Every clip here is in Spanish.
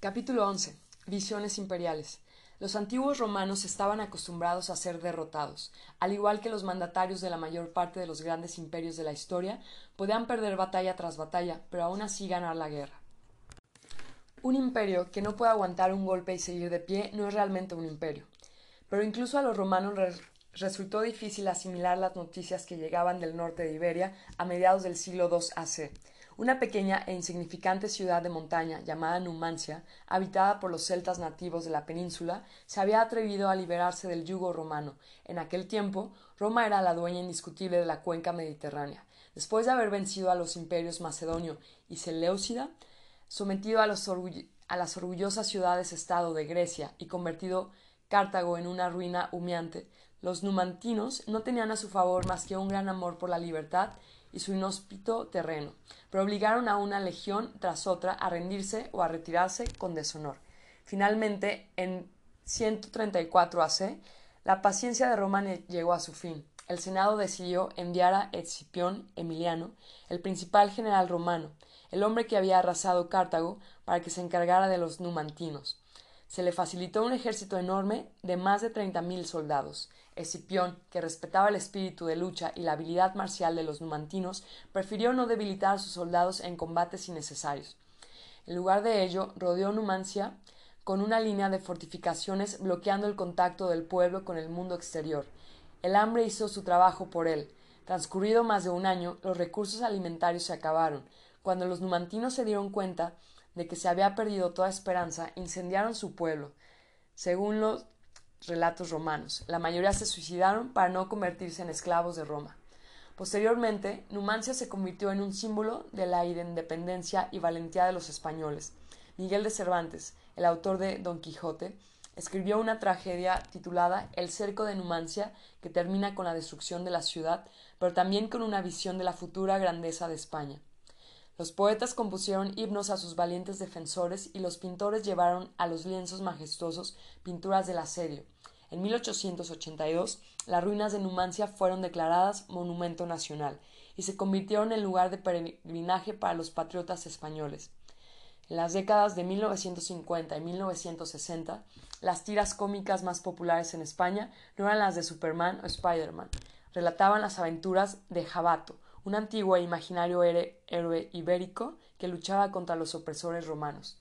Capítulo 11. Visiones imperiales. Los antiguos romanos estaban acostumbrados a ser derrotados. Al igual que los mandatarios de la mayor parte de los grandes imperios de la historia, podían perder batalla tras batalla, pero aún así ganar la guerra. Un imperio que no puede aguantar un golpe y seguir de pie no es realmente un imperio. Pero incluso a los romanos resultó difícil asimilar las noticias que llegaban del norte de Iberia a mediados del siglo II AC. Una pequeña e insignificante ciudad de montaña llamada Numancia, habitada por los celtas nativos de la península, se había atrevido a liberarse del yugo romano. En aquel tiempo, Roma era la dueña indiscutible de la cuenca mediterránea. Después de haber vencido a los imperios macedonio y Seleucida, sometido a, las orgullosas ciudades-estado de Grecia y convertido Cartago en una ruina humeante, los numantinos no tenían a su favor más que un gran amor por la libertad y su inhóspito terreno, pero obligaron a una legión tras otra a rendirse o a retirarse con deshonor. Finalmente, en 134 AC, la paciencia de Roma llegó a su fin. El Senado decidió enviar a Escipión Emiliano, el principal general romano, el hombre que había arrasado Cartago, para que se encargara de los numantinos. Se le facilitó un ejército enorme de más de treinta mil soldados, Escipión, que respetaba el espíritu de lucha y la habilidad marcial de los numantinos, prefirió no debilitar a sus soldados en combates innecesarios. En lugar de ello, rodeó Numancia con una línea de fortificaciones bloqueando el contacto del pueblo con el mundo exterior. El hambre hizo su trabajo por él. Transcurrido más de un año, los recursos alimentarios se acabaron. Cuando los numantinos se dieron cuenta de que se había perdido toda esperanza, incendiaron su pueblo. Según los relatos romanos. La mayoría se suicidaron para no convertirse en esclavos de Roma. Posteriormente, Numancia se convirtió en un símbolo de la independencia y valentía de los españoles. Miguel de Cervantes, el autor de Don Quijote, escribió una tragedia titulada El cerco de Numancia, que termina con la destrucción de la ciudad, pero también con una visión de la futura grandeza de España. Los poetas compusieron himnos a sus valientes defensores y los pintores llevaron a los lienzos majestuosos pinturas del asedio. En 1882, las ruinas de Numancia fueron declaradas Monumento Nacional y se convirtieron en lugar de peregrinaje para los patriotas españoles. En las décadas de 1950 y 1960, las tiras cómicas más populares en España no eran las de Superman o Spider-Man, relataban las aventuras de Jabato, un antiguo e imaginario héroe ibérico que luchaba contra los opresores romanos.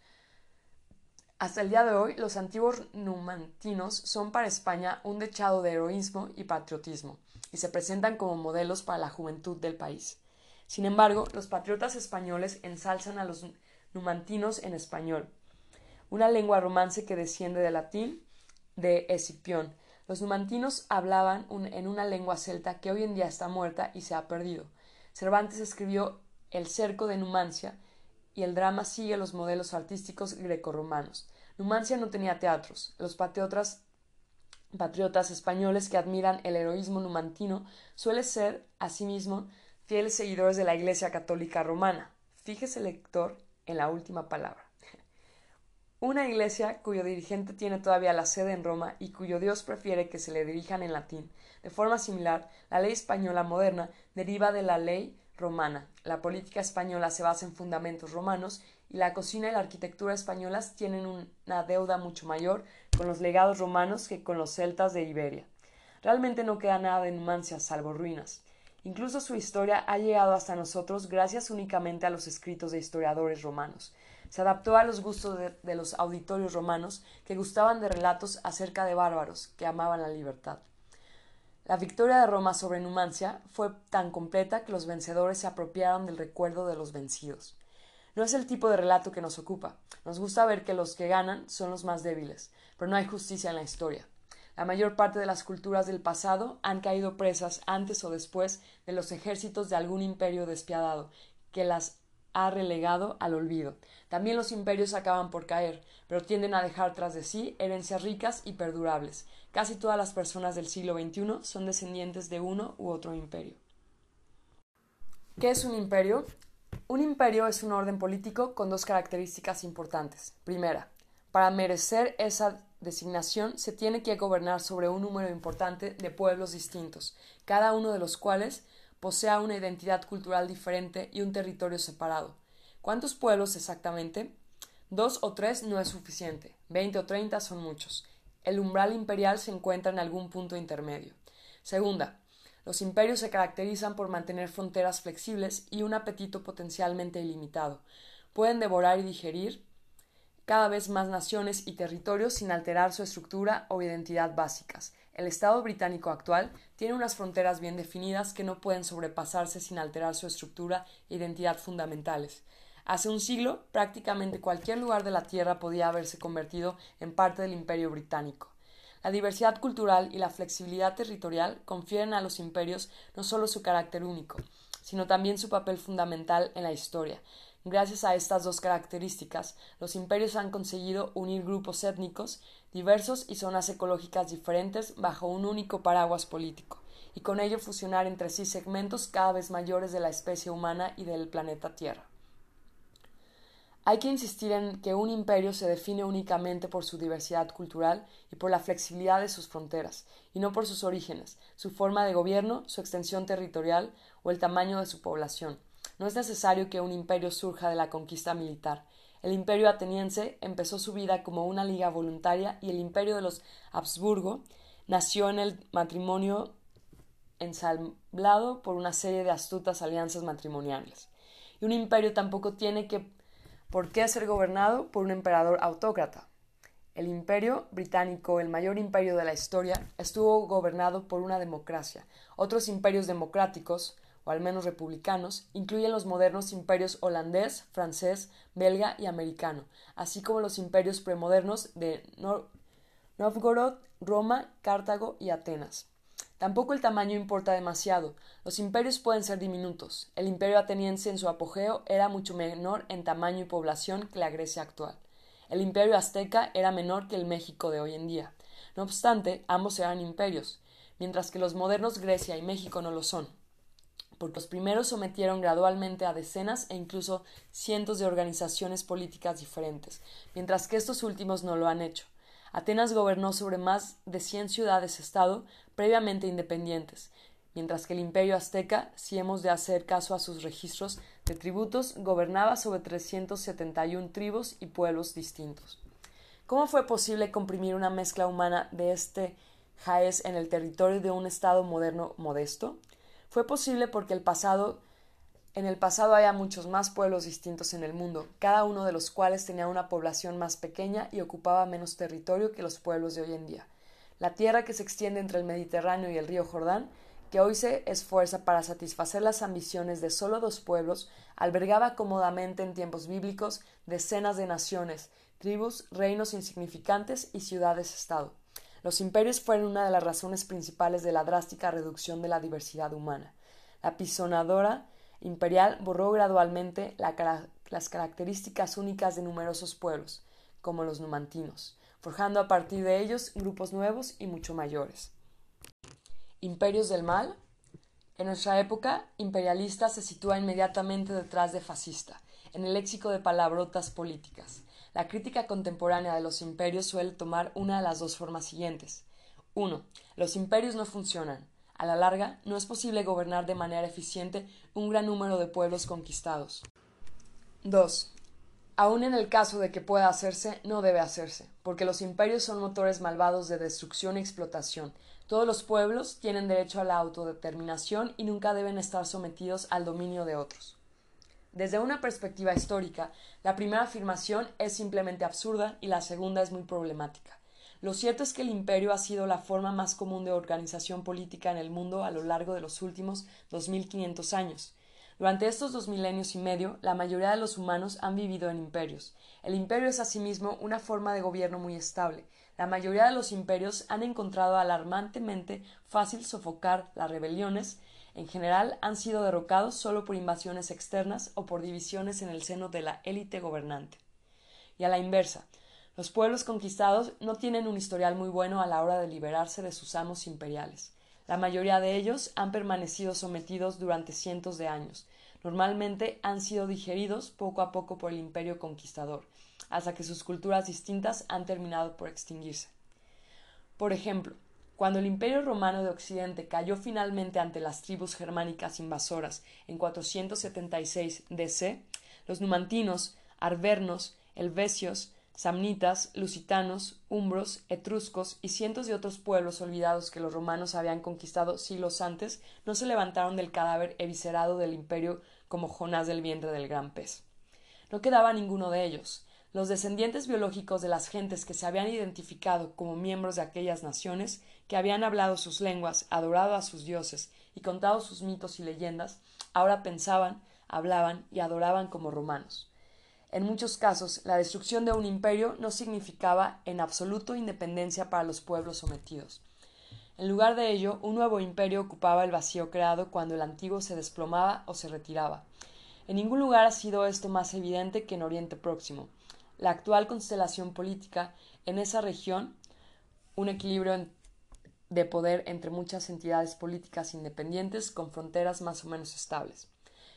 Hasta el día de hoy, los antiguos numantinos son para España un dechado de heroísmo y patriotismo, y se presentan como modelos para la juventud del país. Sin embargo, los patriotas españoles ensalzan a los numantinos en español, una lengua romance que desciende del latín de Escipión. Los numantinos hablaban en una lengua celta que hoy en día está muerta y se ha perdido. Cervantes escribió El cerco de Numancia y el drama sigue los modelos artísticos grecorromanos. Numancia no tenía teatros. Los patriotas, españoles que admiran el heroísmo numantino suelen ser, asimismo, fieles seguidores de la Iglesia Católica Romana. Fíjese, lector, en la última palabra. Una iglesia cuyo dirigente tiene todavía la sede en Roma y cuyo Dios prefiere que se le dirijan en latín. De forma similar, la ley española moderna deriva de la ley romana. La política española se basa en fundamentos romanos y la cocina y la arquitectura españolas tienen una deuda mucho mayor con los legados romanos que con los celtas de Iberia. Realmente no queda nada de Numancia salvo ruinas. Incluso su historia ha llegado hasta nosotros gracias únicamente a los escritos de historiadores romanos se adaptó a los gustos de, los auditorios romanos que gustaban de relatos acerca de bárbaros que amaban la libertad. La victoria de Roma sobre Numancia fue tan completa que los vencedores se apropiaron del recuerdo de los vencidos. No es el tipo de relato que nos ocupa. Nos gusta ver que los que ganan son los más débiles, pero no hay justicia en la historia. La mayor parte de las culturas del pasado han caído presas antes o después de los ejércitos de algún imperio despiadado, que las ha relegado al olvido. También los imperios acaban por caer, pero tienden a dejar tras de sí herencias ricas y perdurables. Casi todas las personas del siglo XXI son descendientes de uno u otro imperio. ¿Qué es un imperio? Un imperio es un orden político con dos características importantes. Primera, para merecer esa designación se tiene que gobernar sobre un número importante de pueblos distintos, cada uno de los cuales posea una identidad cultural diferente y un territorio separado. ¿Cuántos pueblos exactamente? Dos o tres no es suficiente, veinte o treinta son muchos. El umbral imperial se encuentra en algún punto intermedio. Segunda, los imperios se caracterizan por mantener fronteras flexibles y un apetito potencialmente ilimitado. Pueden devorar y digerir cada vez más naciones y territorios sin alterar su estructura o identidad básicas. El Estado británico actual tiene unas fronteras bien definidas que no pueden sobrepasarse sin alterar su estructura e identidad fundamentales. Hace un siglo, prácticamente cualquier lugar de la Tierra podía haberse convertido en parte del Imperio británico. La diversidad cultural y la flexibilidad territorial confieren a los imperios no solo su carácter único, sino también su papel fundamental en la historia, Gracias a estas dos características, los imperios han conseguido unir grupos étnicos diversos y zonas ecológicas diferentes bajo un único paraguas político, y con ello fusionar entre sí segmentos cada vez mayores de la especie humana y del planeta Tierra. Hay que insistir en que un imperio se define únicamente por su diversidad cultural y por la flexibilidad de sus fronteras, y no por sus orígenes, su forma de gobierno, su extensión territorial o el tamaño de su población. No es necesario que un imperio surja de la conquista militar. El imperio ateniense empezó su vida como una liga voluntaria y el imperio de los Habsburgo nació en el matrimonio ensamblado por una serie de astutas alianzas matrimoniales. Y un imperio tampoco tiene que por qué ser gobernado por un emperador autócrata. El imperio británico, el mayor imperio de la historia, estuvo gobernado por una democracia. Otros imperios democráticos, o al menos republicanos, incluyen los modernos imperios holandés, francés, belga y americano, así como los imperios premodernos de Novgorod, Roma, Cartago y Atenas. Tampoco el tamaño importa demasiado. Los imperios pueden ser diminutos. El imperio ateniense en su apogeo era mucho menor en tamaño y población que la Grecia actual. El imperio azteca era menor que el México de hoy en día. No obstante, ambos eran imperios, mientras que los modernos Grecia y México no lo son porque los primeros sometieron gradualmente a decenas e incluso cientos de organizaciones políticas diferentes, mientras que estos últimos no lo han hecho. Atenas gobernó sobre más de cien ciudades-estado previamente independientes, mientras que el imperio azteca, si hemos de hacer caso a sus registros de tributos, gobernaba sobre 371 tribus y pueblos distintos. ¿Cómo fue posible comprimir una mezcla humana de este jaez en el territorio de un estado moderno modesto? Fue posible porque el pasado en el pasado había muchos más pueblos distintos en el mundo, cada uno de los cuales tenía una población más pequeña y ocupaba menos territorio que los pueblos de hoy en día. La tierra que se extiende entre el Mediterráneo y el río Jordán, que hoy se esfuerza para satisfacer las ambiciones de solo dos pueblos, albergaba cómodamente en tiempos bíblicos decenas de naciones, tribus, reinos insignificantes y ciudades-estado. Los imperios fueron una de las razones principales de la drástica reducción de la diversidad humana. La pisonadora imperial borró gradualmente las características únicas de numerosos pueblos, como los numantinos, forjando a partir de ellos grupos nuevos y mucho mayores. Imperios del mal. En nuestra época, imperialista se sitúa inmediatamente detrás de fascista, en el léxico de palabrotas políticas. La crítica contemporánea de los imperios suele tomar una de las dos formas siguientes. 1. Los imperios no funcionan. A la larga, no es posible gobernar de manera eficiente un gran número de pueblos conquistados. 2. Aun en el caso de que pueda hacerse, no debe hacerse, porque los imperios son motores malvados de destrucción y explotación. Todos los pueblos tienen derecho a la autodeterminación y nunca deben estar sometidos al dominio de otros. Desde una perspectiva histórica, la primera afirmación es simplemente absurda y la segunda es muy problemática. Lo cierto es que el imperio ha sido la forma más común de organización política en el mundo a lo largo de los últimos 2500 años. Durante estos dos milenios y medio, la mayoría de los humanos han vivido en imperios. El imperio es asimismo una forma de gobierno muy estable. La mayoría de los imperios han encontrado alarmantemente fácil sofocar las rebeliones en general han sido derrocados solo por invasiones externas o por divisiones en el seno de la élite gobernante. Y a la inversa, los pueblos conquistados no tienen un historial muy bueno a la hora de liberarse de sus amos imperiales. La mayoría de ellos han permanecido sometidos durante cientos de años. Normalmente han sido digeridos poco a poco por el imperio conquistador, hasta que sus culturas distintas han terminado por extinguirse. Por ejemplo, cuando el Imperio romano de Occidente cayó finalmente ante las tribus germánicas invasoras en 476 DC, los numantinos, arvernos, helvecios, samnitas, lusitanos, umbros, etruscos y cientos de otros pueblos olvidados que los romanos habían conquistado siglos antes no se levantaron del cadáver eviscerado del imperio como Jonás del vientre del gran pez. No quedaba ninguno de ellos. Los descendientes biológicos de las gentes que se habían identificado como miembros de aquellas naciones, que habían hablado sus lenguas, adorado a sus dioses y contado sus mitos y leyendas, ahora pensaban, hablaban y adoraban como romanos. En muchos casos, la destrucción de un imperio no significaba en absoluto independencia para los pueblos sometidos. En lugar de ello, un nuevo imperio ocupaba el vacío creado cuando el antiguo se desplomaba o se retiraba. En ningún lugar ha sido esto más evidente que en Oriente Próximo. La actual constelación política en esa región, un equilibrio de poder entre muchas entidades políticas independientes con fronteras más o menos estables.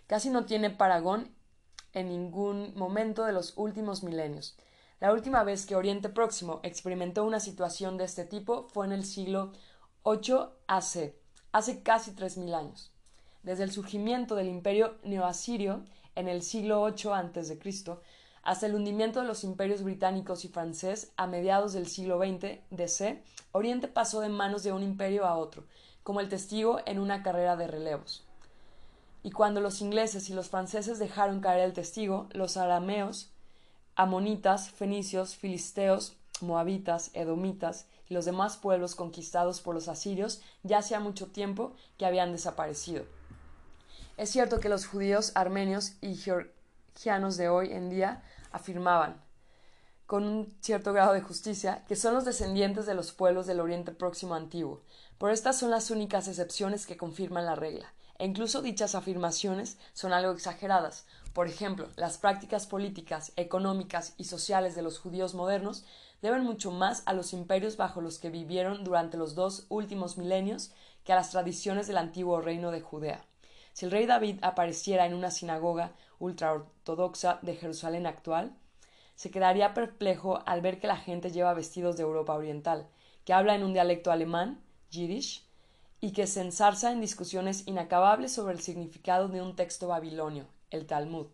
Casi no tiene paragón en ningún momento de los últimos milenios. La última vez que Oriente Próximo experimentó una situación de este tipo fue en el siglo VIII AC, hace casi tres mil años. Desde el surgimiento del imperio neoasirio en el siglo VIII a.C. hasta el hundimiento de los imperios británicos y francés a mediados del siglo XX DC, Oriente pasó de manos de un imperio a otro, como el testigo en una carrera de relevos. Y cuando los ingleses y los franceses dejaron caer el testigo, los arameos, amonitas, fenicios, filisteos, moabitas, edomitas y los demás pueblos conquistados por los asirios ya hacía mucho tiempo que habían desaparecido. Es cierto que los judíos, armenios y georgianos de hoy en día afirmaban, con un cierto grado de justicia, que son los descendientes de los pueblos del Oriente Próximo antiguo, pero estas son las únicas excepciones que confirman la regla e incluso dichas afirmaciones son algo exageradas. Por ejemplo, las prácticas políticas, económicas y sociales de los judíos modernos deben mucho más a los imperios bajo los que vivieron durante los dos últimos milenios que a las tradiciones del antiguo reino de Judea. Si el rey David apareciera en una sinagoga ultraortodoxa de Jerusalén actual, se quedaría perplejo al ver que la gente lleva vestidos de Europa Oriental, que habla en un dialecto alemán, Yiddish, y que se ensarza en discusiones inacabables sobre el significado de un texto babilonio, el Talmud.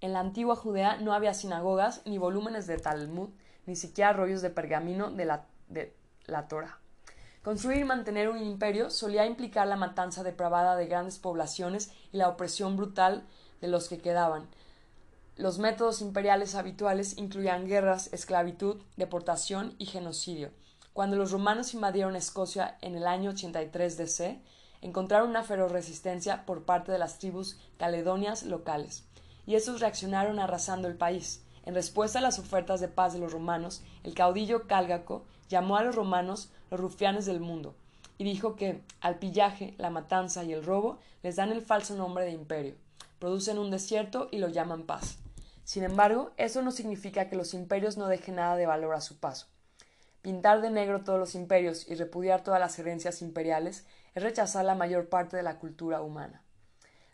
En la antigua Judea no había sinagogas, ni volúmenes de Talmud, ni siquiera rollos de pergamino de la, de la Torah. Construir y mantener un imperio solía implicar la matanza depravada de grandes poblaciones y la opresión brutal de los que quedaban. Los métodos imperiales habituales incluían guerras, esclavitud, deportación y genocidio. Cuando los romanos invadieron Escocia en el año 83 DC, encontraron una feroz resistencia por parte de las tribus caledonias locales, y estos reaccionaron arrasando el país. En respuesta a las ofertas de paz de los romanos, el caudillo Cálgaco llamó a los romanos los rufianes del mundo, y dijo que al pillaje, la matanza y el robo les dan el falso nombre de imperio, producen un desierto y lo llaman paz. Sin embargo, eso no significa que los imperios no dejen nada de valor a su paso. Pintar de negro todos los imperios y repudiar todas las herencias imperiales es rechazar la mayor parte de la cultura humana.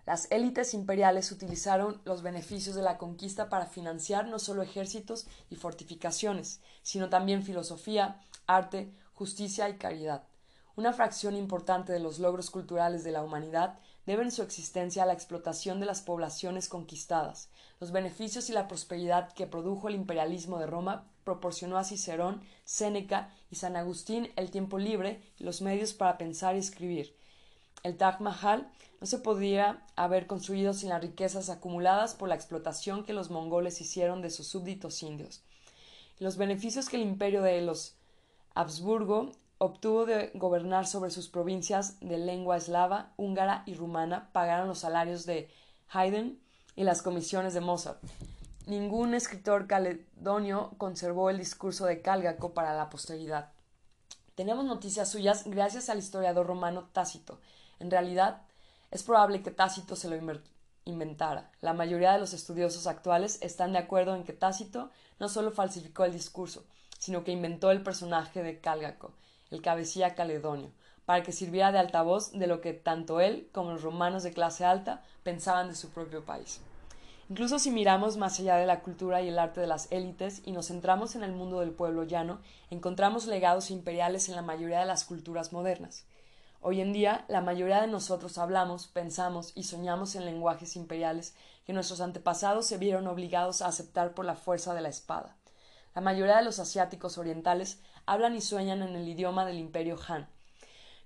Las élites imperiales utilizaron los beneficios de la conquista para financiar no solo ejércitos y fortificaciones, sino también filosofía, arte, justicia y caridad. Una fracción importante de los logros culturales de la humanidad deben su existencia a la explotación de las poblaciones conquistadas, los beneficios y la prosperidad que produjo el imperialismo de Roma proporcionó a Cicerón, Séneca y San Agustín el tiempo libre y los medios para pensar y escribir. El Taj Mahal no se podría haber construido sin las riquezas acumuladas por la explotación que los mongoles hicieron de sus súbditos indios. Los beneficios que el imperio de los Habsburgo obtuvo de gobernar sobre sus provincias de lengua eslava, húngara y rumana pagaron los salarios de Haydn y las comisiones de Mozart. Ningún escritor caledonio conservó el discurso de Cálgaco para la posteridad. Tenemos noticias suyas gracias al historiador romano Tácito. En realidad, es probable que Tácito se lo inventara. La mayoría de los estudiosos actuales están de acuerdo en que Tácito no solo falsificó el discurso, sino que inventó el personaje de Cálgaco, el cabecilla caledonio, para que sirviera de altavoz de lo que tanto él como los romanos de clase alta pensaban de su propio país. Incluso si miramos más allá de la cultura y el arte de las élites y nos centramos en el mundo del pueblo llano, encontramos legados imperiales en la mayoría de las culturas modernas. Hoy en día, la mayoría de nosotros hablamos, pensamos y soñamos en lenguajes imperiales que nuestros antepasados se vieron obligados a aceptar por la fuerza de la espada. La mayoría de los asiáticos orientales hablan y sueñan en el idioma del imperio Han.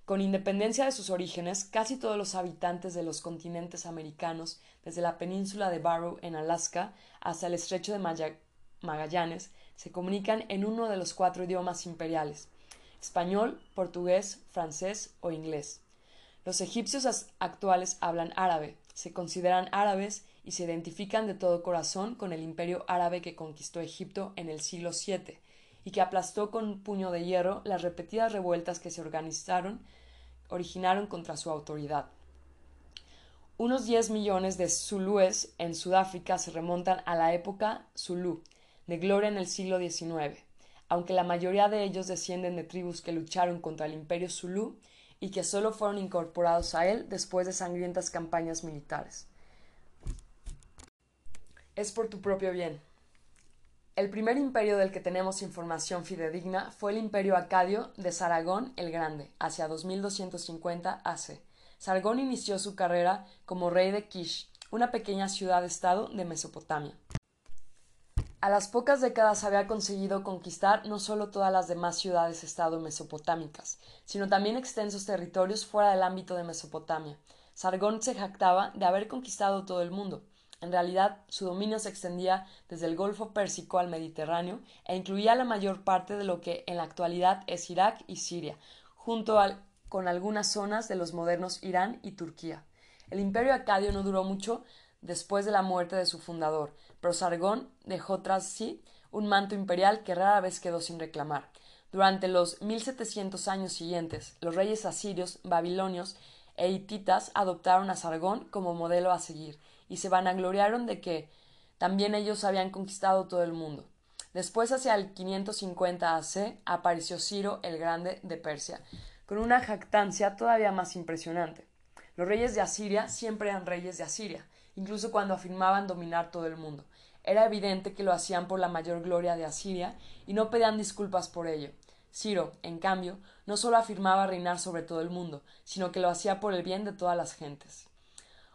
Con independencia de sus orígenes, casi todos los habitantes de los continentes americanos, desde la península de Barrow en Alaska hasta el estrecho de Magallanes, se comunican en uno de los cuatro idiomas imperiales español, portugués, francés o inglés. Los egipcios actuales hablan árabe, se consideran árabes y se identifican de todo corazón con el imperio árabe que conquistó Egipto en el siglo VII y que aplastó con un puño de hierro las repetidas revueltas que se organizaron originaron contra su autoridad. Unos 10 millones de zulúes en Sudáfrica se remontan a la época zulú, de gloria en el siglo XIX, aunque la mayoría de ellos descienden de tribus que lucharon contra el imperio zulú y que solo fueron incorporados a él después de sangrientas campañas militares. Es por tu propio bien. El primer imperio del que tenemos información fidedigna fue el imperio acadio de Saragón el Grande, hacia 2250 AC. Sargón inició su carrera como rey de Kish, una pequeña ciudad-estado de Mesopotamia. A las pocas décadas había conseguido conquistar no solo todas las demás ciudades-estado mesopotámicas, sino también extensos territorios fuera del ámbito de Mesopotamia. Sargón se jactaba de haber conquistado todo el mundo, en realidad, su dominio se extendía desde el Golfo Pérsico al Mediterráneo e incluía la mayor parte de lo que en la actualidad es Irak y Siria, junto con algunas zonas de los modernos Irán y Turquía. El imperio acadio no duró mucho después de la muerte de su fundador, pero Sargón dejó tras sí un manto imperial que rara vez quedó sin reclamar. Durante los 1700 años siguientes, los reyes asirios, babilonios e hititas adoptaron a Sargón como modelo a seguir, y se vanagloriaron de que también ellos habían conquistado todo el mundo. Después, hacia el 550 AC, apareció Ciro el Grande de Persia, con una jactancia todavía más impresionante. Los reyes de Asiria siempre eran reyes de Asiria, incluso cuando afirmaban dominar todo el mundo. Era evidente que lo hacían por la mayor gloria de Asiria y no pedían disculpas por ello. Ciro, en cambio, no solo afirmaba reinar sobre todo el mundo, sino que lo hacía por el bien de todas las gentes.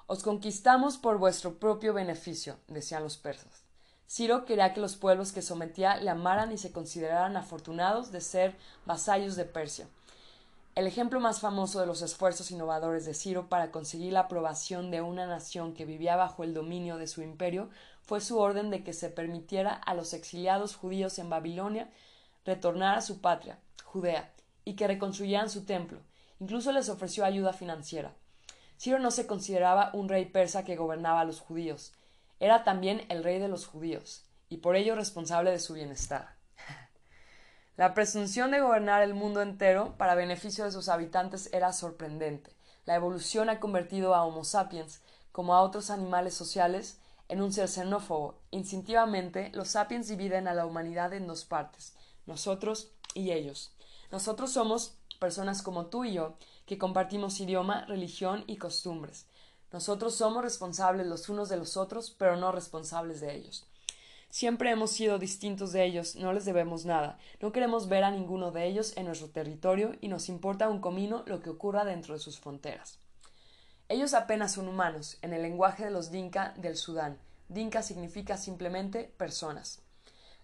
Os conquistamos por vuestro propio beneficio, decían los persas. Ciro quería que los pueblos que sometía le amaran y se consideraran afortunados de ser vasallos de Persia. El ejemplo más famoso de los esfuerzos innovadores de Ciro para conseguir la aprobación de una nación que vivía bajo el dominio de su imperio fue su orden de que se permitiera a los exiliados judíos en Babilonia retornar a su patria, Judea, y que reconstruyeran su templo. Incluso les ofreció ayuda financiera. Ciro no se consideraba un rey persa que gobernaba a los judíos, era también el rey de los judíos, y por ello responsable de su bienestar. La presunción de gobernar el mundo entero para beneficio de sus habitantes era sorprendente. La evolución ha convertido a Homo sapiens, como a otros animales sociales, en un ser xenófobo. Instintivamente, los sapiens dividen a la humanidad en dos partes, nosotros y ellos. Nosotros somos personas como tú y yo, que compartimos idioma, religión y costumbres. Nosotros somos responsables los unos de los otros, pero no responsables de ellos. Siempre hemos sido distintos de ellos, no les debemos nada, no queremos ver a ninguno de ellos en nuestro territorio y nos importa un comino lo que ocurra dentro de sus fronteras. Ellos apenas son humanos, en el lenguaje de los Dinka del Sudán. Dinka significa simplemente personas.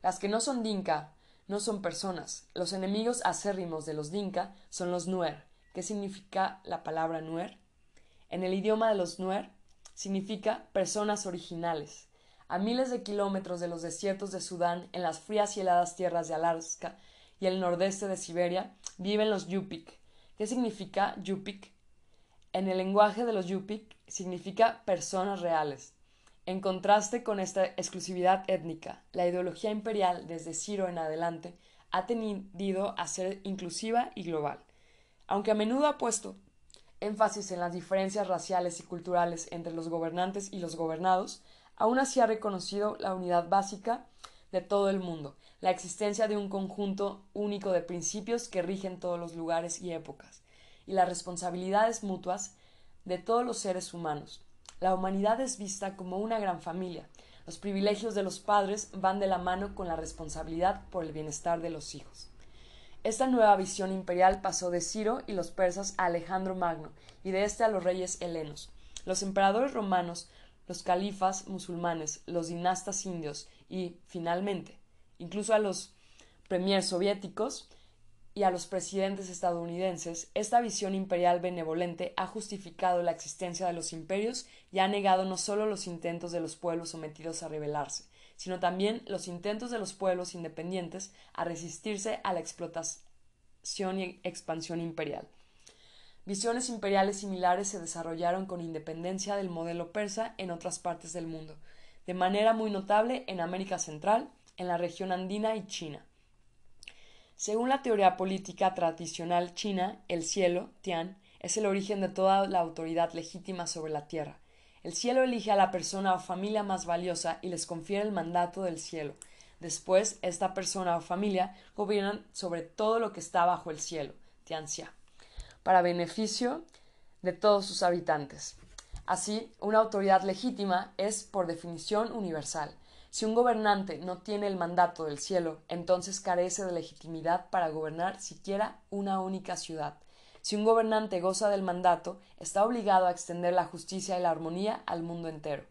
Las que no son Dinka no son personas. Los enemigos acérrimos de los Dinka son los Nuer, ¿Qué significa la palabra Nuer? En el idioma de los Nuer significa personas originales. A miles de kilómetros de los desiertos de Sudán, en las frías y heladas tierras de Alaska y el nordeste de Siberia, viven los Yupik. ¿Qué significa Yupik? En el lenguaje de los Yupik significa personas reales. En contraste con esta exclusividad étnica, la ideología imperial desde Ciro en adelante ha tendido a ser inclusiva y global. Aunque a menudo ha puesto énfasis en las diferencias raciales y culturales entre los gobernantes y los gobernados, aún así ha reconocido la unidad básica de todo el mundo, la existencia de un conjunto único de principios que rigen todos los lugares y épocas, y las responsabilidades mutuas de todos los seres humanos. La humanidad es vista como una gran familia. Los privilegios de los padres van de la mano con la responsabilidad por el bienestar de los hijos. Esta nueva visión imperial pasó de Ciro y los persas a Alejandro Magno, y de éste a los reyes helenos. Los emperadores romanos los califas musulmanes, los dinastas indios y, finalmente, incluso a los premiers soviéticos y a los presidentes estadounidenses, esta visión imperial benevolente ha justificado la existencia de los imperios y ha negado no solo los intentos de los pueblos sometidos a rebelarse, sino también los intentos de los pueblos independientes a resistirse a la explotación y expansión imperial. Visiones imperiales similares se desarrollaron con independencia del modelo persa en otras partes del mundo, de manera muy notable en América Central, en la región andina y China. Según la teoría política tradicional china, el cielo, Tian, es el origen de toda la autoridad legítima sobre la tierra. El cielo elige a la persona o familia más valiosa y les confiere el mandato del cielo. Después, esta persona o familia gobiernan sobre todo lo que está bajo el cielo, Tianxia para beneficio de todos sus habitantes. Así, una autoridad legítima es, por definición, universal. Si un gobernante no tiene el mandato del cielo, entonces carece de legitimidad para gobernar siquiera una única ciudad. Si un gobernante goza del mandato, está obligado a extender la justicia y la armonía al mundo entero.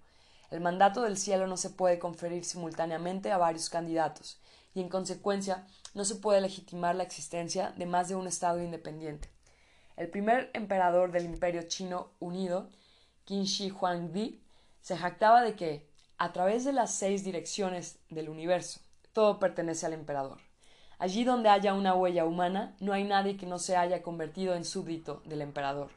El mandato del cielo no se puede conferir simultáneamente a varios candidatos, y en consecuencia no se puede legitimar la existencia de más de un Estado independiente. El primer emperador del Imperio Chino Unido, Qin Shi Huangdi, se jactaba de que, a través de las seis direcciones del universo, todo pertenece al emperador. Allí donde haya una huella humana, no hay nadie que no se haya convertido en súbdito del emperador.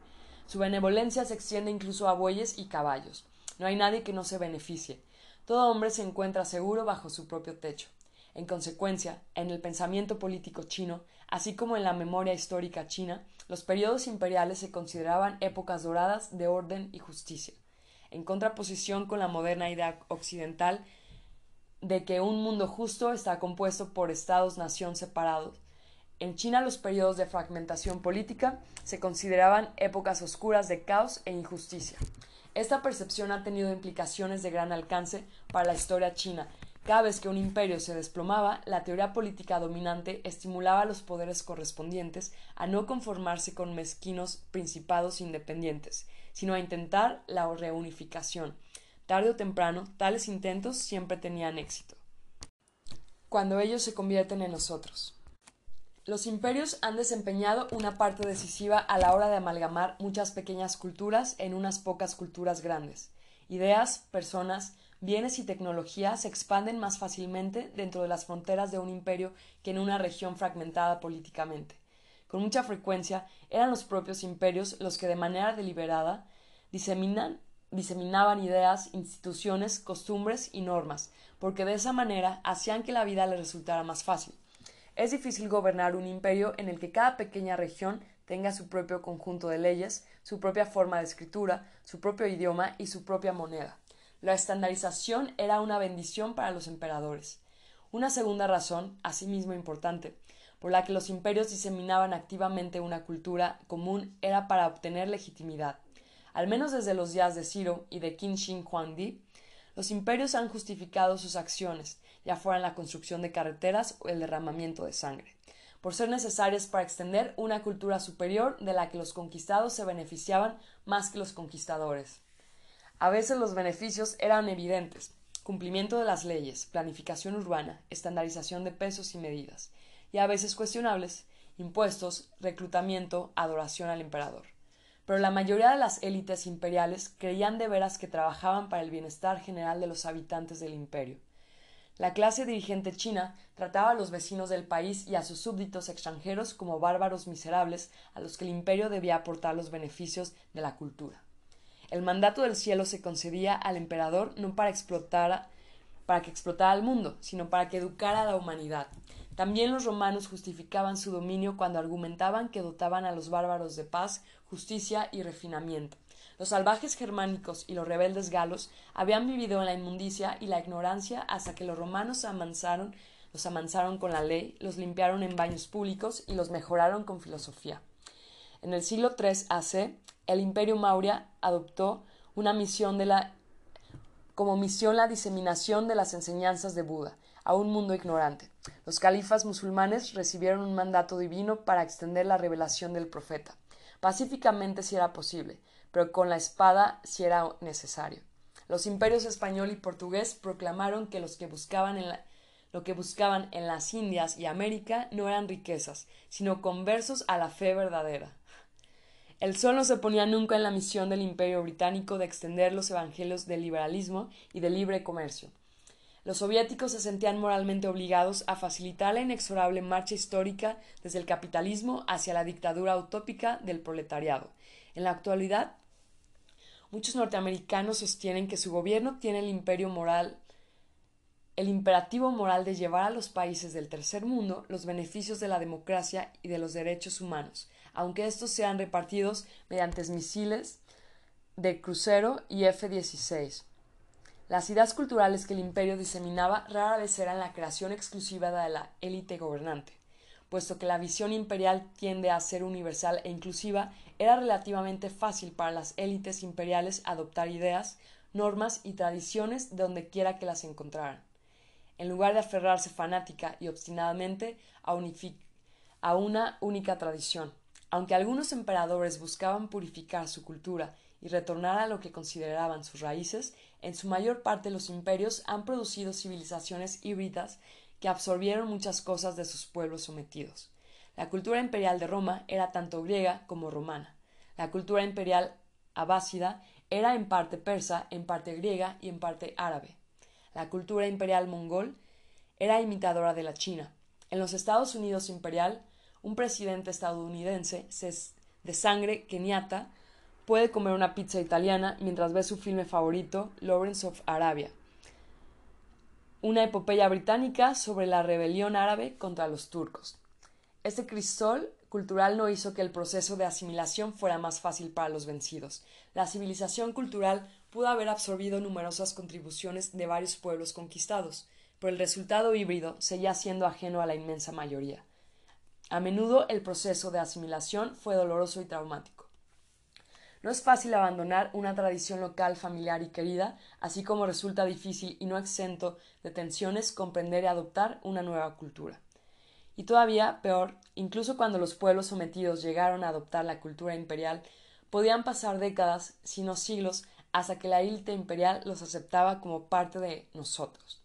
Su benevolencia se extiende incluso a bueyes y caballos. No hay nadie que no se beneficie. Todo hombre se encuentra seguro bajo su propio techo. En consecuencia, en el pensamiento político chino, así como en la memoria histórica china, los periodos imperiales se consideraban épocas doradas de orden y justicia, en contraposición con la moderna idea occidental de que un mundo justo está compuesto por estados-nación separados. En China los periodos de fragmentación política se consideraban épocas oscuras de caos e injusticia. Esta percepción ha tenido implicaciones de gran alcance para la historia china cada vez que un imperio se desplomaba, la teoría política dominante estimulaba a los poderes correspondientes a no conformarse con mezquinos principados independientes, sino a intentar la reunificación. Tarde o temprano, tales intentos siempre tenían éxito. Cuando ellos se convierten en nosotros. Los imperios han desempeñado una parte decisiva a la hora de amalgamar muchas pequeñas culturas en unas pocas culturas grandes. Ideas, personas, bienes y tecnología se expanden más fácilmente dentro de las fronteras de un imperio que en una región fragmentada políticamente. Con mucha frecuencia eran los propios imperios los que de manera deliberada diseminan, diseminaban ideas, instituciones, costumbres y normas, porque de esa manera hacían que la vida les resultara más fácil. Es difícil gobernar un imperio en el que cada pequeña región tenga su propio conjunto de leyes, su propia forma de escritura, su propio idioma y su propia moneda. La estandarización era una bendición para los emperadores. Una segunda razón, asimismo importante, por la que los imperios diseminaban activamente una cultura común era para obtener legitimidad. Al menos desde los días de Ciro y de Qin Shi Huangdi, los imperios han justificado sus acciones, ya fueran la construcción de carreteras o el derramamiento de sangre, por ser necesarias para extender una cultura superior de la que los conquistados se beneficiaban más que los conquistadores. A veces los beneficios eran evidentes cumplimiento de las leyes, planificación urbana, estandarización de pesos y medidas, y a veces cuestionables impuestos, reclutamiento, adoración al emperador. Pero la mayoría de las élites imperiales creían de veras que trabajaban para el bienestar general de los habitantes del imperio. La clase dirigente china trataba a los vecinos del país y a sus súbditos extranjeros como bárbaros miserables a los que el imperio debía aportar los beneficios de la cultura. El mandato del cielo se concedía al emperador no para explotar para que explotara al mundo, sino para que educara a la humanidad. También los romanos justificaban su dominio cuando argumentaban que dotaban a los bárbaros de paz, justicia y refinamiento. Los salvajes germánicos y los rebeldes galos habían vivido en la inmundicia y la ignorancia hasta que los romanos amansaron, los amansaron con la ley, los limpiaron en baños públicos y los mejoraron con filosofía. En el siglo III AC, el imperio Maurya adoptó una misión de la, como misión la diseminación de las enseñanzas de Buda a un mundo ignorante. Los califas musulmanes recibieron un mandato divino para extender la revelación del profeta, pacíficamente si era posible, pero con la espada si era necesario. Los imperios español y portugués proclamaron que los que buscaban en lo que buscaban en las Indias y América no eran riquezas, sino conversos a la fe verdadera. El sol no se ponía nunca en la misión del imperio británico de extender los evangelios del liberalismo y del libre comercio. Los soviéticos se sentían moralmente obligados a facilitar la inexorable marcha histórica desde el capitalismo hacia la dictadura utópica del proletariado. En la actualidad, muchos norteamericanos sostienen que su gobierno tiene el imperio moral el imperativo moral de llevar a los países del tercer mundo los beneficios de la democracia y de los derechos humanos, aunque estos sean repartidos mediante misiles de crucero y F-16. Las ideas culturales que el imperio diseminaba rara vez eran la creación exclusiva de la élite gobernante. Puesto que la visión imperial tiende a ser universal e inclusiva, era relativamente fácil para las élites imperiales adoptar ideas, normas y tradiciones donde quiera que las encontraran. En lugar de aferrarse fanática y obstinadamente a, a una única tradición, aunque algunos emperadores buscaban purificar su cultura y retornar a lo que consideraban sus raíces, en su mayor parte los imperios han producido civilizaciones híbridas que absorbieron muchas cosas de sus pueblos sometidos. La cultura imperial de Roma era tanto griega como romana. La cultura imperial abásida era en parte persa, en parte griega y en parte árabe. La cultura imperial mongol era imitadora de la China. En los Estados Unidos imperial, un presidente estadounidense de sangre keniata puede comer una pizza italiana mientras ve su filme favorito, Lawrence of Arabia, una epopeya británica sobre la rebelión árabe contra los turcos. Este crisol cultural no hizo que el proceso de asimilación fuera más fácil para los vencidos. La civilización cultural pudo haber absorbido numerosas contribuciones de varios pueblos conquistados, pero el resultado híbrido seguía siendo ajeno a la inmensa mayoría. A menudo el proceso de asimilación fue doloroso y traumático. No es fácil abandonar una tradición local familiar y querida, así como resulta difícil y no exento de tensiones comprender y adoptar una nueva cultura. Y todavía peor, incluso cuando los pueblos sometidos llegaron a adoptar la cultura imperial, podían pasar décadas, si no siglos, hasta que la élite imperial los aceptaba como parte de nosotros.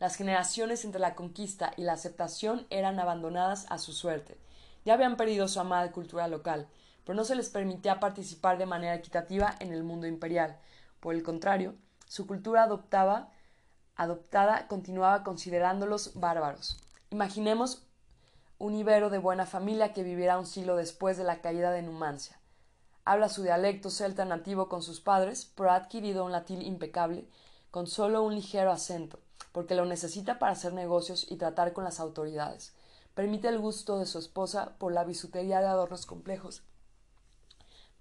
Las generaciones entre la conquista y la aceptación eran abandonadas a su suerte. Ya habían perdido su amada cultura local, pero no se les permitía participar de manera equitativa en el mundo imperial. Por el contrario, su cultura adoptaba, adoptada continuaba considerándolos bárbaros. Imaginemos un ibero de buena familia que viviera un siglo después de la caída de Numancia. Habla su dialecto celta nativo con sus padres, pero ha adquirido un latín impecable, con solo un ligero acento porque lo necesita para hacer negocios y tratar con las autoridades. Permite el gusto de su esposa por la bisutería de adornos complejos.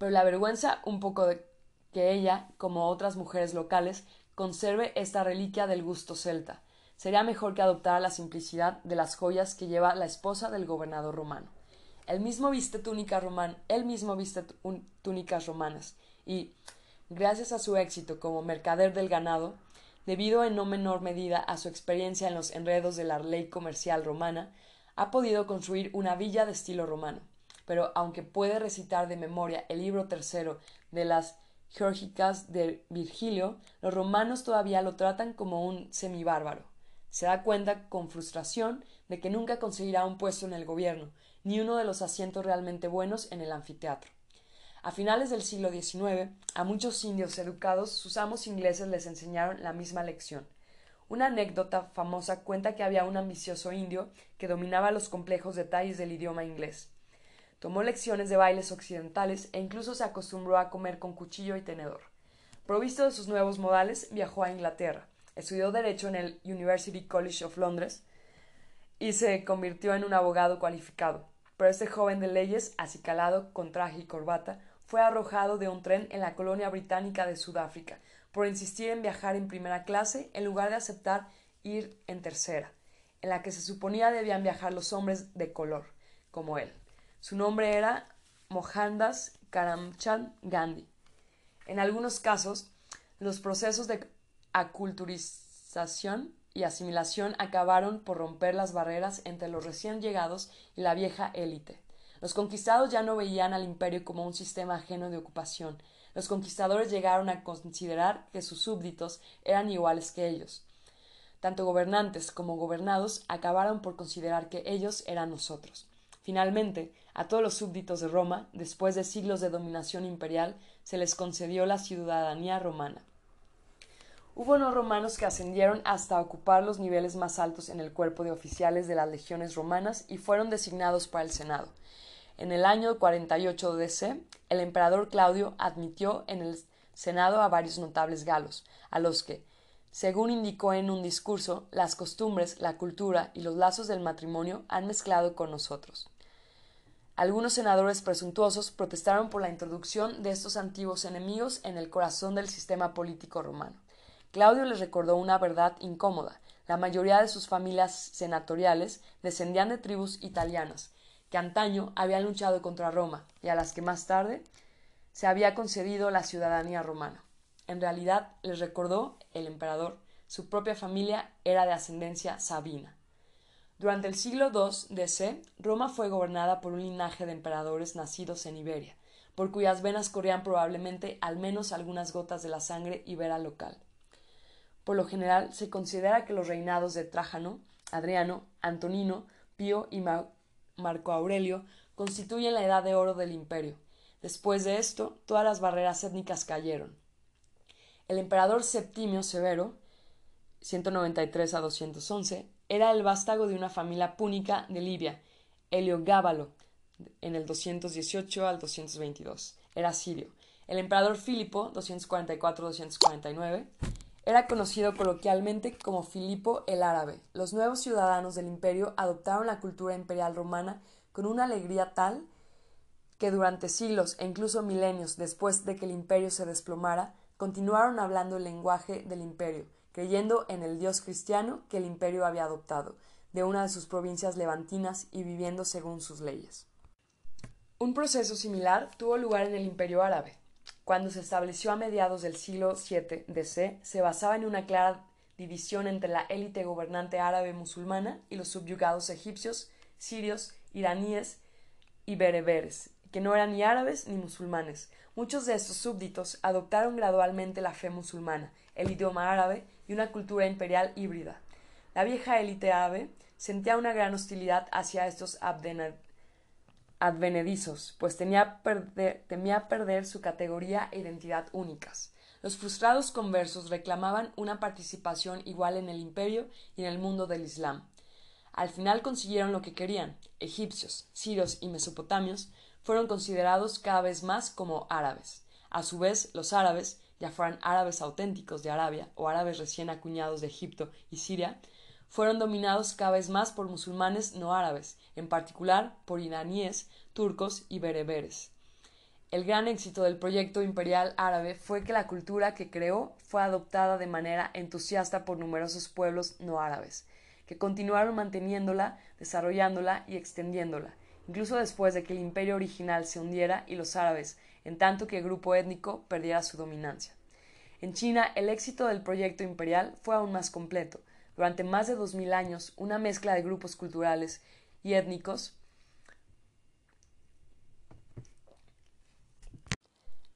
Pero la vergüenza un poco de que ella, como otras mujeres locales, conserve esta reliquia del gusto celta. Sería mejor que adoptara la simplicidad de las joyas que lleva la esposa del gobernador romano. Él mismo viste él mismo viste túnicas romanas, y, gracias a su éxito como mercader del ganado, debido en no menor medida a su experiencia en los enredos de la ley comercial romana, ha podido construir una villa de estilo romano. Pero aunque puede recitar de memoria el libro tercero de las Geórgicas de Virgilio, los romanos todavía lo tratan como un semibárbaro. Se da cuenta con frustración de que nunca conseguirá un puesto en el gobierno, ni uno de los asientos realmente buenos en el anfiteatro. A finales del siglo XIX, a muchos indios educados, sus amos ingleses les enseñaron la misma lección. Una anécdota famosa cuenta que había un ambicioso indio que dominaba los complejos detalles del idioma inglés. Tomó lecciones de bailes occidentales e incluso se acostumbró a comer con cuchillo y tenedor. Provisto de sus nuevos modales, viajó a Inglaterra, estudió Derecho en el University College of Londres y se convirtió en un abogado cualificado. Pero este joven de leyes, acicalado, con traje y corbata, fue arrojado de un tren en la colonia británica de Sudáfrica por insistir en viajar en primera clase en lugar de aceptar ir en tercera, en la que se suponía debían viajar los hombres de color, como él. Su nombre era Mohandas Karamchand Gandhi. En algunos casos, los procesos de aculturización y asimilación acabaron por romper las barreras entre los recién llegados y la vieja élite. Los conquistados ya no veían al imperio como un sistema ajeno de ocupación. los conquistadores llegaron a considerar que sus súbditos eran iguales que ellos. Tanto gobernantes como gobernados acabaron por considerar que ellos eran nosotros. Finalmente, a todos los súbditos de Roma, después de siglos de dominación imperial, se les concedió la ciudadanía romana. Hubo no romanos que ascendieron hasta ocupar los niveles más altos en el cuerpo de oficiales de las legiones romanas y fueron designados para el Senado. En el año 48 DC, el emperador Claudio admitió en el Senado a varios notables galos, a los que, según indicó en un discurso, las costumbres, la cultura y los lazos del matrimonio han mezclado con nosotros. Algunos senadores presuntuosos protestaron por la introducción de estos antiguos enemigos en el corazón del sistema político romano. Claudio les recordó una verdad incómoda. La mayoría de sus familias senatoriales descendían de tribus italianas, que antaño habían luchado contra Roma y a las que más tarde se había concedido la ciudadanía romana. En realidad, les recordó el emperador, su propia familia era de ascendencia sabina. Durante el siglo II DC, Roma fue gobernada por un linaje de emperadores nacidos en Iberia, por cuyas venas corrían probablemente al menos algunas gotas de la sangre ibera local. Por lo general, se considera que los reinados de Trajano, Adriano, Antonino, Pío y Marco Aurelio constituyen la edad de oro del imperio. Después de esto, todas las barreras étnicas cayeron. El emperador Septimio Severo, 193 a 211, era el vástago de una familia púnica de Libia, Heliogábalo, en el 218 al 222. Era sirio. El emperador Filipo, 244-249, era conocido coloquialmente como Filipo el Árabe. Los nuevos ciudadanos del imperio adoptaron la cultura imperial romana con una alegría tal que durante siglos e incluso milenios después de que el imperio se desplomara, continuaron hablando el lenguaje del imperio, creyendo en el dios cristiano que el imperio había adoptado, de una de sus provincias levantinas y viviendo según sus leyes. Un proceso similar tuvo lugar en el imperio árabe cuando se estableció a mediados del siglo VII DC, se basaba en una clara división entre la élite gobernante árabe musulmana y los subyugados egipcios, sirios, iraníes y bereberes, que no eran ni árabes ni musulmanes. Muchos de estos súbditos adoptaron gradualmente la fe musulmana, el idioma árabe y una cultura imperial híbrida. La vieja élite árabe sentía una gran hostilidad hacia estos advenedizos, pues temía perder, su categoría e identidad únicas. Los frustrados conversos reclamaban una participación igual en el imperio y en el mundo del Islam. Al final consiguieron lo que querían. Egipcios, sirios y mesopotamios fueron considerados cada vez más como árabes. A su vez, los árabes, ya fueran árabes auténticos de Arabia o árabes recién acuñados de Egipto y Siria, fueron dominados cada vez más por musulmanes no árabes, en particular por iraníes, turcos y bereberes. El gran éxito del proyecto imperial árabe fue que la cultura que creó fue adoptada de manera entusiasta por numerosos pueblos no árabes, que continuaron manteniéndola, desarrollándola y extendiéndola, incluso después de que el imperio original se hundiera y los árabes, en tanto que el grupo étnico perdiera su dominancia. En China, el éxito del proyecto imperial fue aún más completo, durante más de dos mil años, una mezcla de grupos culturales y étnicos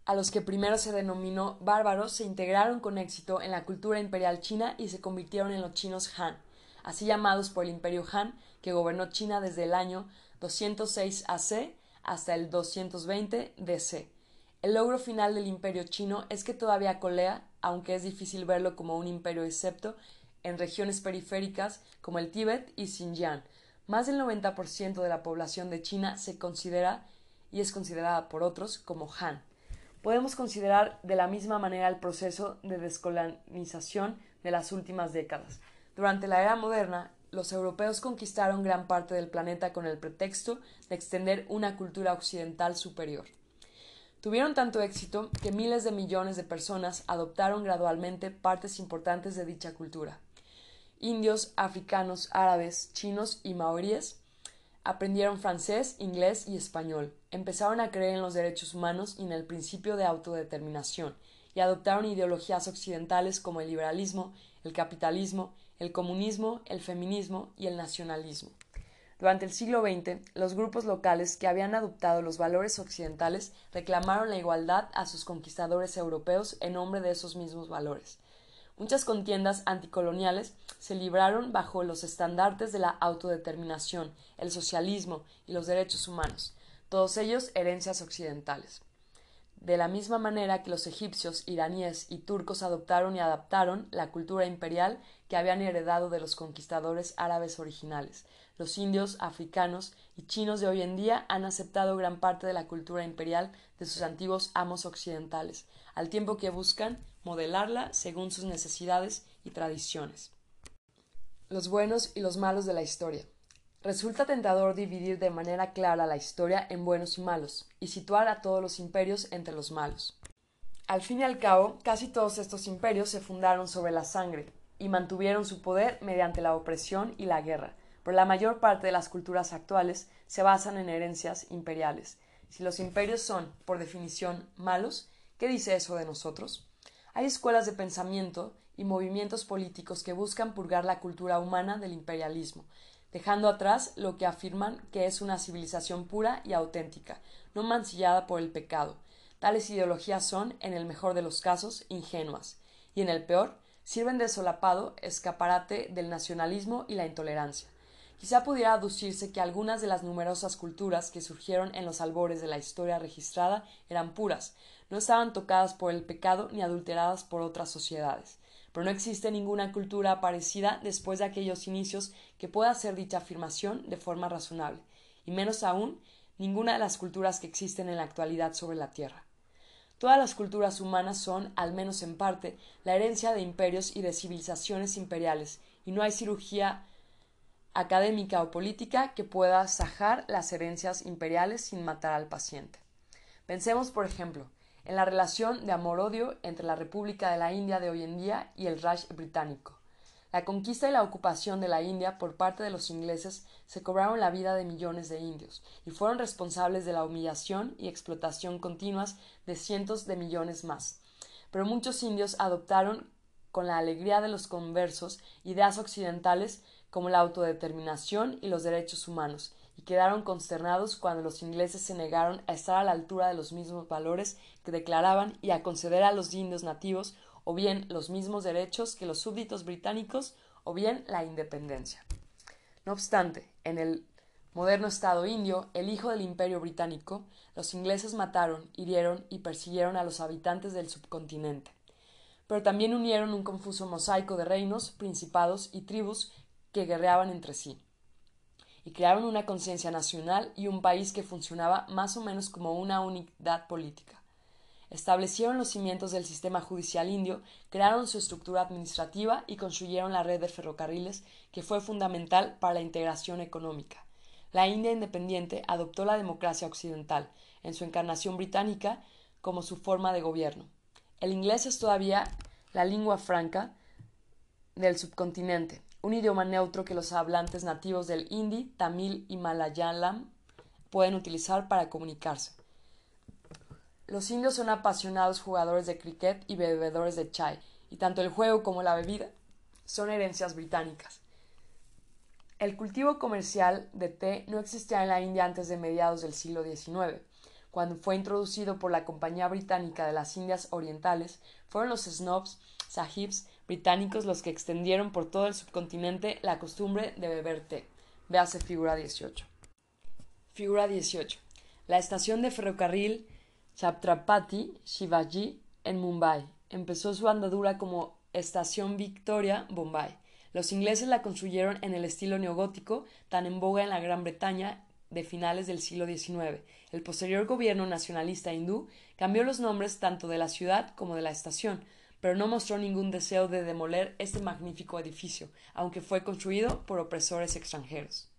a los que primero se denominó bárbaros se integraron con éxito en la cultura imperial china y se convirtieron en los chinos Han, así llamados por el imperio Han, que gobernó China desde el año 206 AC hasta el 220 DC. El logro final del imperio chino es que todavía colea, aunque es difícil verlo como un imperio excepto en regiones periféricas como el Tíbet y Xinjiang. Más del 90% de la población de China se considera y es considerada por otros como Han. Podemos considerar de la misma manera el proceso de descolonización de las últimas décadas. Durante la era moderna, los europeos conquistaron gran parte del planeta con el pretexto de extender una cultura occidental superior. Tuvieron tanto éxito que miles de millones de personas adoptaron gradualmente partes importantes de dicha cultura. Indios, africanos, árabes, chinos y maoríes aprendieron francés, inglés y español, empezaron a creer en los derechos humanos y en el principio de autodeterminación, y adoptaron ideologías occidentales como el liberalismo, el capitalismo, el comunismo, el feminismo y el nacionalismo. Durante el siglo XX, los grupos locales que habían adoptado los valores occidentales reclamaron la igualdad a sus conquistadores europeos en nombre de esos mismos valores. Muchas contiendas anticoloniales se libraron bajo los estandartes de la autodeterminación, el socialismo y los derechos humanos, todos ellos herencias occidentales. De la misma manera que los egipcios, iraníes y turcos adoptaron y adaptaron la cultura imperial que habían heredado de los conquistadores árabes originales, los indios, africanos y chinos de hoy en día han aceptado gran parte de la cultura imperial de sus antiguos amos occidentales, al tiempo que buscan modelarla según sus necesidades y tradiciones. Los buenos y los malos de la historia. Resulta tentador dividir de manera clara la historia en buenos y malos, y situar a todos los imperios entre los malos. Al fin y al cabo, casi todos estos imperios se fundaron sobre la sangre, y mantuvieron su poder mediante la opresión y la guerra, pero la mayor parte de las culturas actuales se basan en herencias imperiales. Si los imperios son, por definición, malos, ¿qué dice eso de nosotros? Hay escuelas de pensamiento y movimientos políticos que buscan purgar la cultura humana del imperialismo, dejando atrás lo que afirman que es una civilización pura y auténtica, no mancillada por el pecado. Tales ideologías son, en el mejor de los casos, ingenuas, y en el peor, sirven de solapado escaparate del nacionalismo y la intolerancia. Quizá pudiera aducirse que algunas de las numerosas culturas que surgieron en los albores de la historia registrada eran puras, no estaban tocadas por el pecado ni adulteradas por otras sociedades. Pero no existe ninguna cultura parecida después de aquellos inicios que pueda hacer dicha afirmación de forma razonable, y menos aún ninguna de las culturas que existen en la actualidad sobre la Tierra. Todas las culturas humanas son, al menos en parte, la herencia de imperios y de civilizaciones imperiales, y no hay cirugía académica o política que pueda sajar las herencias imperiales sin matar al paciente. Pensemos, por ejemplo, en la relación de amor-odio entre la República de la India de hoy en día y el Raj británico. La conquista y la ocupación de la India por parte de los ingleses se cobraron la vida de millones de indios y fueron responsables de la humillación y explotación continuas de cientos de millones más. Pero muchos indios adoptaron con la alegría de los conversos ideas occidentales como la autodeterminación y los derechos humanos, y quedaron consternados cuando los ingleses se negaron a estar a la altura de los mismos valores que declaraban y a conceder a los indios nativos o bien los mismos derechos que los súbditos británicos o bien la independencia. No obstante, en el moderno Estado indio, el hijo del imperio británico, los ingleses mataron, hirieron y persiguieron a los habitantes del subcontinente. Pero también unieron un confuso mosaico de reinos, principados y tribus que guerreaban entre sí, y crearon una conciencia nacional y un país que funcionaba más o menos como una unidad política. Establecieron los cimientos del sistema judicial indio, crearon su estructura administrativa y construyeron la red de ferrocarriles que fue fundamental para la integración económica. La India independiente adoptó la democracia occidental, en su encarnación británica, como su forma de gobierno. El inglés es todavía la lengua franca del subcontinente, un idioma neutro que los hablantes nativos del hindi, tamil y malayalam pueden utilizar para comunicarse. Los indios son apasionados jugadores de cricket y bebedores de chai, y tanto el juego como la bebida son herencias británicas. El cultivo comercial de té no existía en la India antes de mediados del siglo XIX. Cuando fue introducido por la Compañía Británica de las Indias Orientales, fueron los snobs, sahibs británicos los que extendieron por todo el subcontinente la costumbre de beber té. Véase figura 18. Figura 18. La estación de ferrocarril Chhatrapati Shivaji en Mumbai empezó su andadura como Estación Victoria, Bombay. Los ingleses la construyeron en el estilo neogótico, tan en boga en la Gran Bretaña de finales del siglo XIX. El posterior gobierno nacionalista hindú cambió los nombres tanto de la ciudad como de la estación, pero no mostró ningún deseo de demoler este magnífico edificio, aunque fue construido por opresores extranjeros.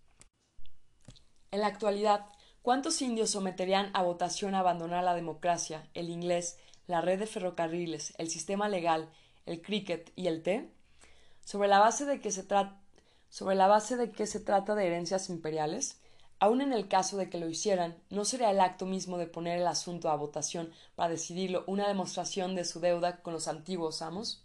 En la actualidad, ¿cuántos indios someterían a votación a abandonar la democracia, el inglés, la red de ferrocarriles, el sistema legal, el cricket y el té? Sobre la base de que se, sobre la base de que se trata de herencias imperiales, Aun en el caso de que lo hicieran, ¿no sería el acto mismo de poner el asunto a votación para decidirlo una demostración de su deuda con los antiguos amos?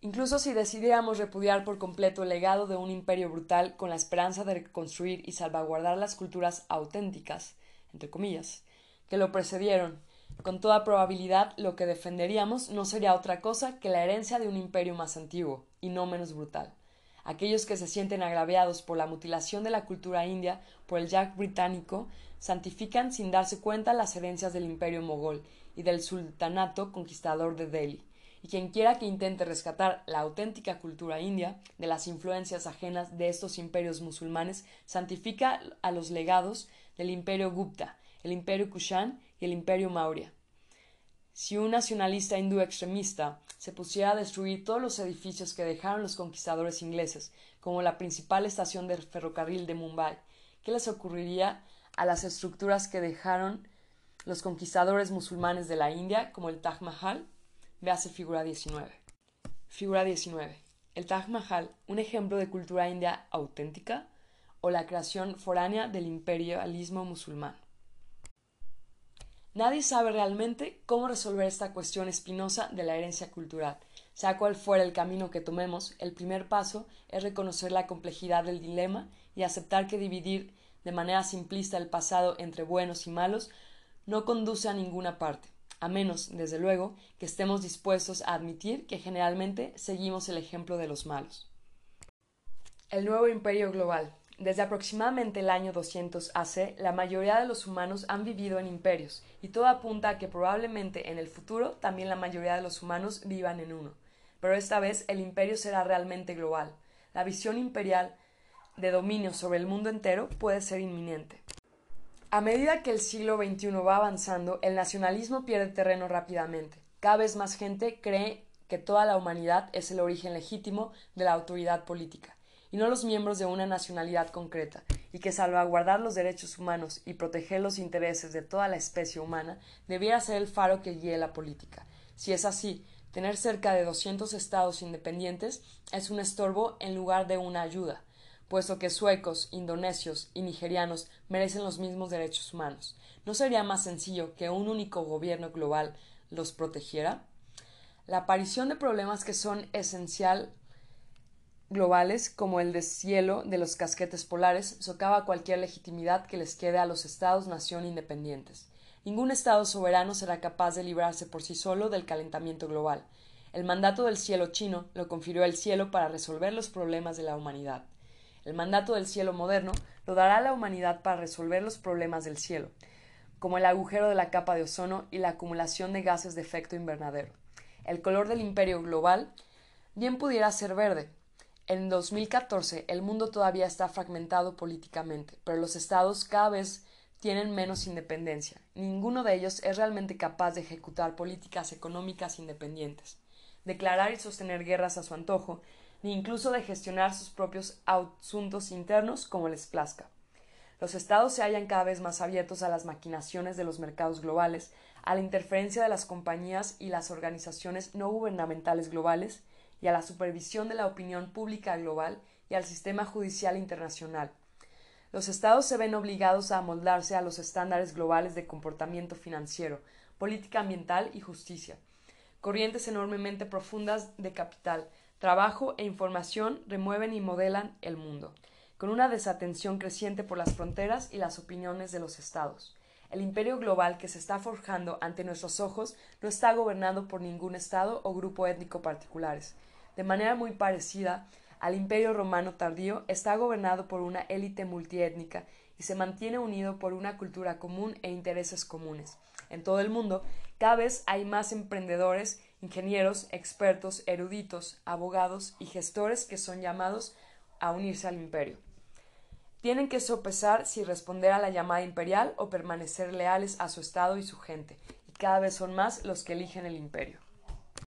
Incluso si decidiéramos repudiar por completo el legado de un imperio brutal con la esperanza de reconstruir y salvaguardar las culturas auténticas, entre comillas, que lo precedieron, con toda probabilidad lo que defenderíamos no sería otra cosa que la herencia de un imperio más antiguo y no menos brutal. Aquellos que se sienten agraviados por la mutilación de la cultura india por el Jack británico santifican sin darse cuenta las herencias del imperio mogol y del sultanato conquistador de Delhi y quien quiera que intente rescatar la auténtica cultura india de las influencias ajenas de estos imperios musulmanes santifica a los legados del imperio Gupta, el imperio Kushan y el imperio Maurya. Si un nacionalista hindú extremista se pusiera a destruir todos los edificios que dejaron los conquistadores ingleses, como la principal estación del ferrocarril de Mumbai, ¿qué les ocurriría a las estructuras que dejaron los conquistadores musulmanes de la India, como el Taj Mahal? Véase figura 19. Figura 19. El Taj Mahal, un ejemplo de cultura india auténtica o la creación foránea del imperialismo musulmán. Nadie sabe realmente cómo resolver esta cuestión espinosa de la herencia cultural. Sea cual fuera el camino que tomemos, el primer paso es reconocer la complejidad del dilema y aceptar que dividir de manera simplista el pasado entre buenos y malos no conduce a ninguna parte a menos, desde luego, que estemos dispuestos a admitir que generalmente seguimos el ejemplo de los malos. El nuevo imperio global. Desde aproximadamente el año 200 AC, la mayoría de los humanos han vivido en imperios, y todo apunta a que probablemente en el futuro también la mayoría de los humanos vivan en uno. Pero esta vez el imperio será realmente global. La visión imperial de dominio sobre el mundo entero puede ser inminente. A medida que el siglo XXI va avanzando, el nacionalismo pierde terreno rápidamente. Cada vez más gente cree que toda la humanidad es el origen legítimo de la autoridad política, y no los miembros de una nacionalidad concreta, y que salvaguardar los derechos humanos y proteger los intereses de toda la especie humana debiera ser el faro que guíe la política. Si es así, tener cerca de 200 estados independientes es un estorbo en lugar de una ayuda puesto que suecos, indonesios y nigerianos merecen los mismos derechos humanos. ¿No sería más sencillo que un único gobierno global los protegiera? La aparición de problemas que son esencial globales, como el deshielo de los casquetes polares, socava cualquier legitimidad que les quede a los estados-nación independientes. Ningún estado soberano será capaz de librarse por sí solo del calentamiento global. El mandato del cielo chino lo confirió el cielo para resolver los problemas de la humanidad. El mandato del cielo moderno lo dará la humanidad para resolver los problemas del cielo, como el agujero de la capa de ozono y la acumulación de gases de efecto invernadero. El color del imperio global bien pudiera ser verde. En 2014 el mundo todavía está fragmentado políticamente, pero los estados cada vez tienen menos independencia. Ninguno de ellos es realmente capaz de ejecutar políticas económicas independientes, declarar y sostener guerras a su antojo ni incluso de gestionar sus propios asuntos internos como les plazca. Los estados se hallan cada vez más abiertos a las maquinaciones de los mercados globales, a la interferencia de las compañías y las organizaciones no gubernamentales globales, y a la supervisión de la opinión pública global y al sistema judicial internacional. Los estados se ven obligados a amoldarse a los estándares globales de comportamiento financiero, política ambiental y justicia. Corrientes enormemente profundas de capital, Trabajo e información remueven y modelan el mundo, con una desatención creciente por las fronteras y las opiniones de los estados. El imperio global que se está forjando ante nuestros ojos no está gobernado por ningún estado o grupo étnico particulares. De manera muy parecida al imperio romano tardío, está gobernado por una élite multiétnica y se mantiene unido por una cultura común e intereses comunes. En todo el mundo, cada vez hay más emprendedores ingenieros, expertos, eruditos, abogados y gestores que son llamados a unirse al imperio. Tienen que sopesar si responder a la llamada imperial o permanecer leales a su Estado y su gente, y cada vez son más los que eligen el imperio.